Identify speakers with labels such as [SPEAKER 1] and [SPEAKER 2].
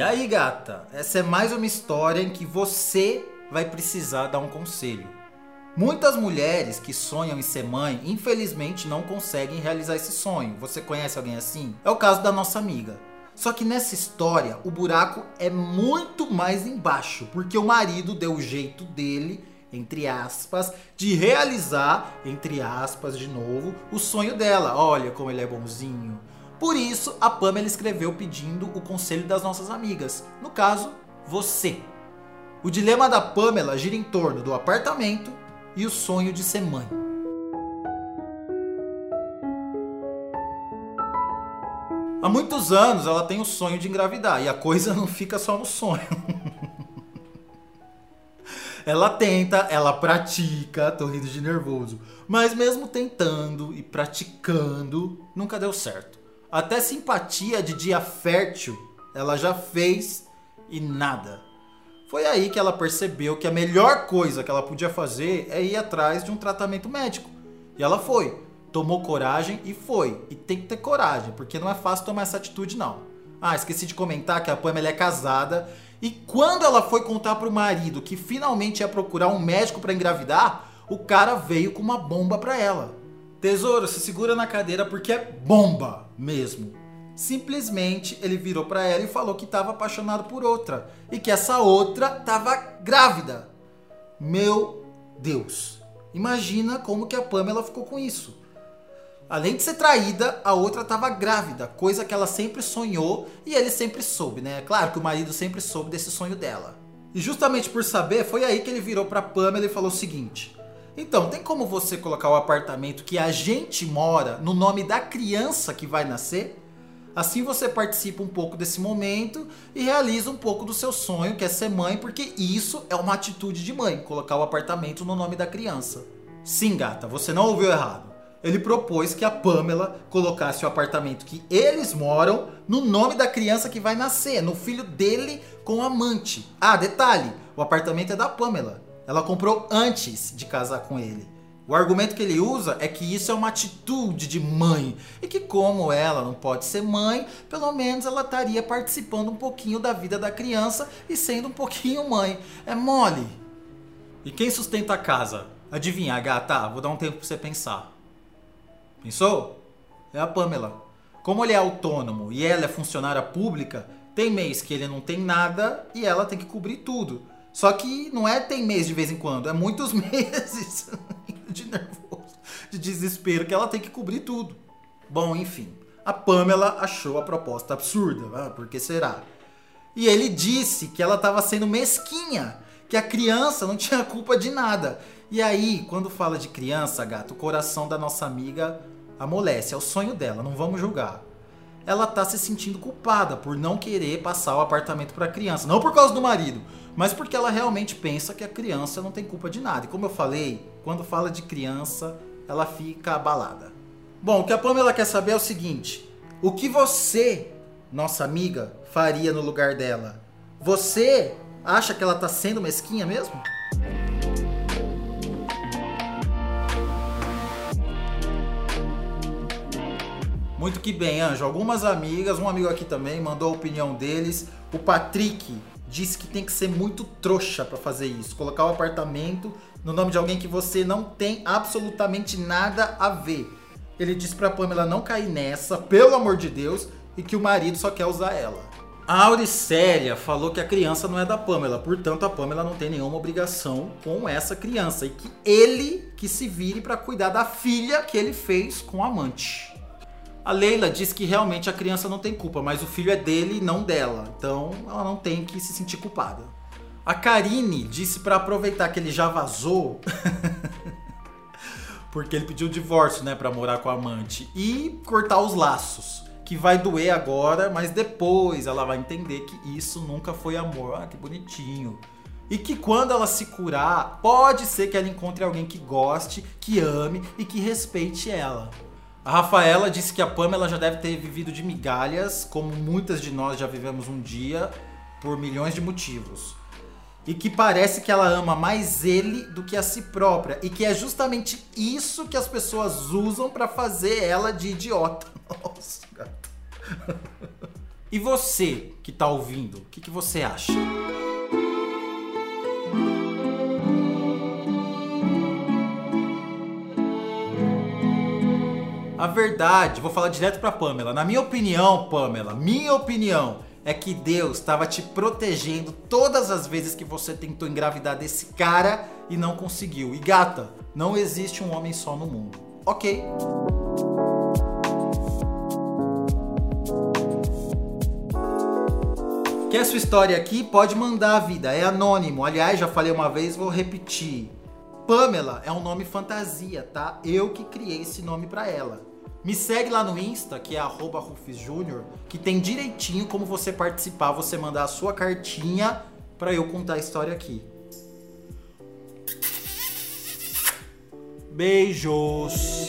[SPEAKER 1] E aí, gata? Essa é mais uma história em que você vai precisar dar um conselho. Muitas mulheres que sonham em ser mãe, infelizmente não conseguem realizar esse sonho. Você conhece alguém assim? É o caso da nossa amiga. Só que nessa história, o buraco é muito mais embaixo, porque o marido deu o jeito dele, entre aspas, de realizar, entre aspas, de novo, o sonho dela. Olha como ele é bonzinho. Por isso, a Pamela escreveu pedindo o conselho das nossas amigas. No caso, você. O dilema da Pamela gira em torno do apartamento e o sonho de ser mãe. Há muitos anos ela tem o sonho de engravidar e a coisa não fica só no sonho. ela tenta, ela pratica, tô rindo de nervoso, mas mesmo tentando e praticando, nunca deu certo. Até simpatia de dia fértil ela já fez e nada. Foi aí que ela percebeu que a melhor coisa que ela podia fazer é ir atrás de um tratamento médico. E ela foi, tomou coragem e foi. E tem que ter coragem, porque não é fácil tomar essa atitude não. Ah, esqueci de comentar que a Pamela é casada e quando ela foi contar pro marido que finalmente ia procurar um médico para engravidar, o cara veio com uma bomba para ela. Tesouro, se segura na cadeira porque é bomba mesmo. Simplesmente ele virou para ela e falou que estava apaixonado por outra e que essa outra estava grávida. Meu Deus. Imagina como que a Pamela ficou com isso. Além de ser traída, a outra estava grávida, coisa que ela sempre sonhou e ele sempre soube, né? Claro que o marido sempre soube desse sonho dela. E justamente por saber, foi aí que ele virou para Pamela e falou o seguinte: então, tem como você colocar o apartamento que a gente mora no nome da criança que vai nascer? Assim você participa um pouco desse momento e realiza um pouco do seu sonho, que é ser mãe, porque isso é uma atitude de mãe, colocar o apartamento no nome da criança. Sim, gata, você não ouviu errado. Ele propôs que a Pamela colocasse o apartamento que eles moram no nome da criança que vai nascer, no filho dele com o amante. Ah, detalhe: o apartamento é da Pamela. Ela comprou antes de casar com ele. O argumento que ele usa é que isso é uma atitude de mãe e que, como ela não pode ser mãe, pelo menos ela estaria participando um pouquinho da vida da criança e sendo um pouquinho mãe. É mole. E quem sustenta a casa? Adivinha, gata? Vou dar um tempo pra você pensar. Pensou? É a Pamela. Como ele é autônomo e ela é funcionária pública, tem mês que ele não tem nada e ela tem que cobrir tudo. Só que não é tem mês de vez em quando, é muitos meses de nervoso, de desespero, que ela tem que cobrir tudo. Bom, enfim, a Pamela achou a proposta absurda, ah, por que será? E ele disse que ela estava sendo mesquinha, que a criança não tinha culpa de nada. E aí, quando fala de criança, gato, o coração da nossa amiga amolece, é o sonho dela, não vamos julgar. Ela tá se sentindo culpada por não querer passar o apartamento para a criança, não por causa do marido, mas porque ela realmente pensa que a criança não tem culpa de nada. E como eu falei, quando fala de criança, ela fica abalada. Bom, o que a Pamela quer saber é o seguinte: o que você, nossa amiga, faria no lugar dela? Você acha que ela tá sendo mesquinha mesmo? Muito que bem, Anjo. Algumas amigas, um amigo aqui também mandou a opinião deles. O Patrick disse que tem que ser muito trouxa para fazer isso. Colocar o apartamento no nome de alguém que você não tem absolutamente nada a ver. Ele disse pra Pamela não cair nessa, pelo amor de Deus, e que o marido só quer usar ela. A Auricélia falou que a criança não é da Pamela, portanto a Pamela não tem nenhuma obrigação com essa criança e que ele que se vire para cuidar da filha que ele fez com o amante. A Leila diz que realmente a criança não tem culpa, mas o filho é dele e não dela. Então ela não tem que se sentir culpada. A Karine disse para aproveitar que ele já vazou, porque ele pediu divórcio, né, para morar com a amante e cortar os laços, que vai doer agora, mas depois ela vai entender que isso nunca foi amor. Ah, que bonitinho. E que quando ela se curar, pode ser que ela encontre alguém que goste, que ame e que respeite ela. A Rafaela disse que a Pamela já deve ter vivido de migalhas, como muitas de nós já vivemos um dia, por milhões de motivos. E que parece que ela ama mais ele do que a si própria. E que é justamente isso que as pessoas usam para fazer ela de idiota. Nossa. E você que tá ouvindo, o que, que você acha? A verdade, vou falar direto pra Pamela. Na minha opinião, Pamela, minha opinião é que Deus estava te protegendo todas as vezes que você tentou engravidar desse cara e não conseguiu. E gata, não existe um homem só no mundo. Ok? Quer sua história aqui? Pode mandar a vida, é anônimo. Aliás, já falei uma vez, vou repetir. Pamela é um nome fantasia, tá? Eu que criei esse nome para ela. Me segue lá no Insta, que é @rufisjunior, que tem direitinho como você participar, você mandar a sua cartinha para eu contar a história aqui. Beijos.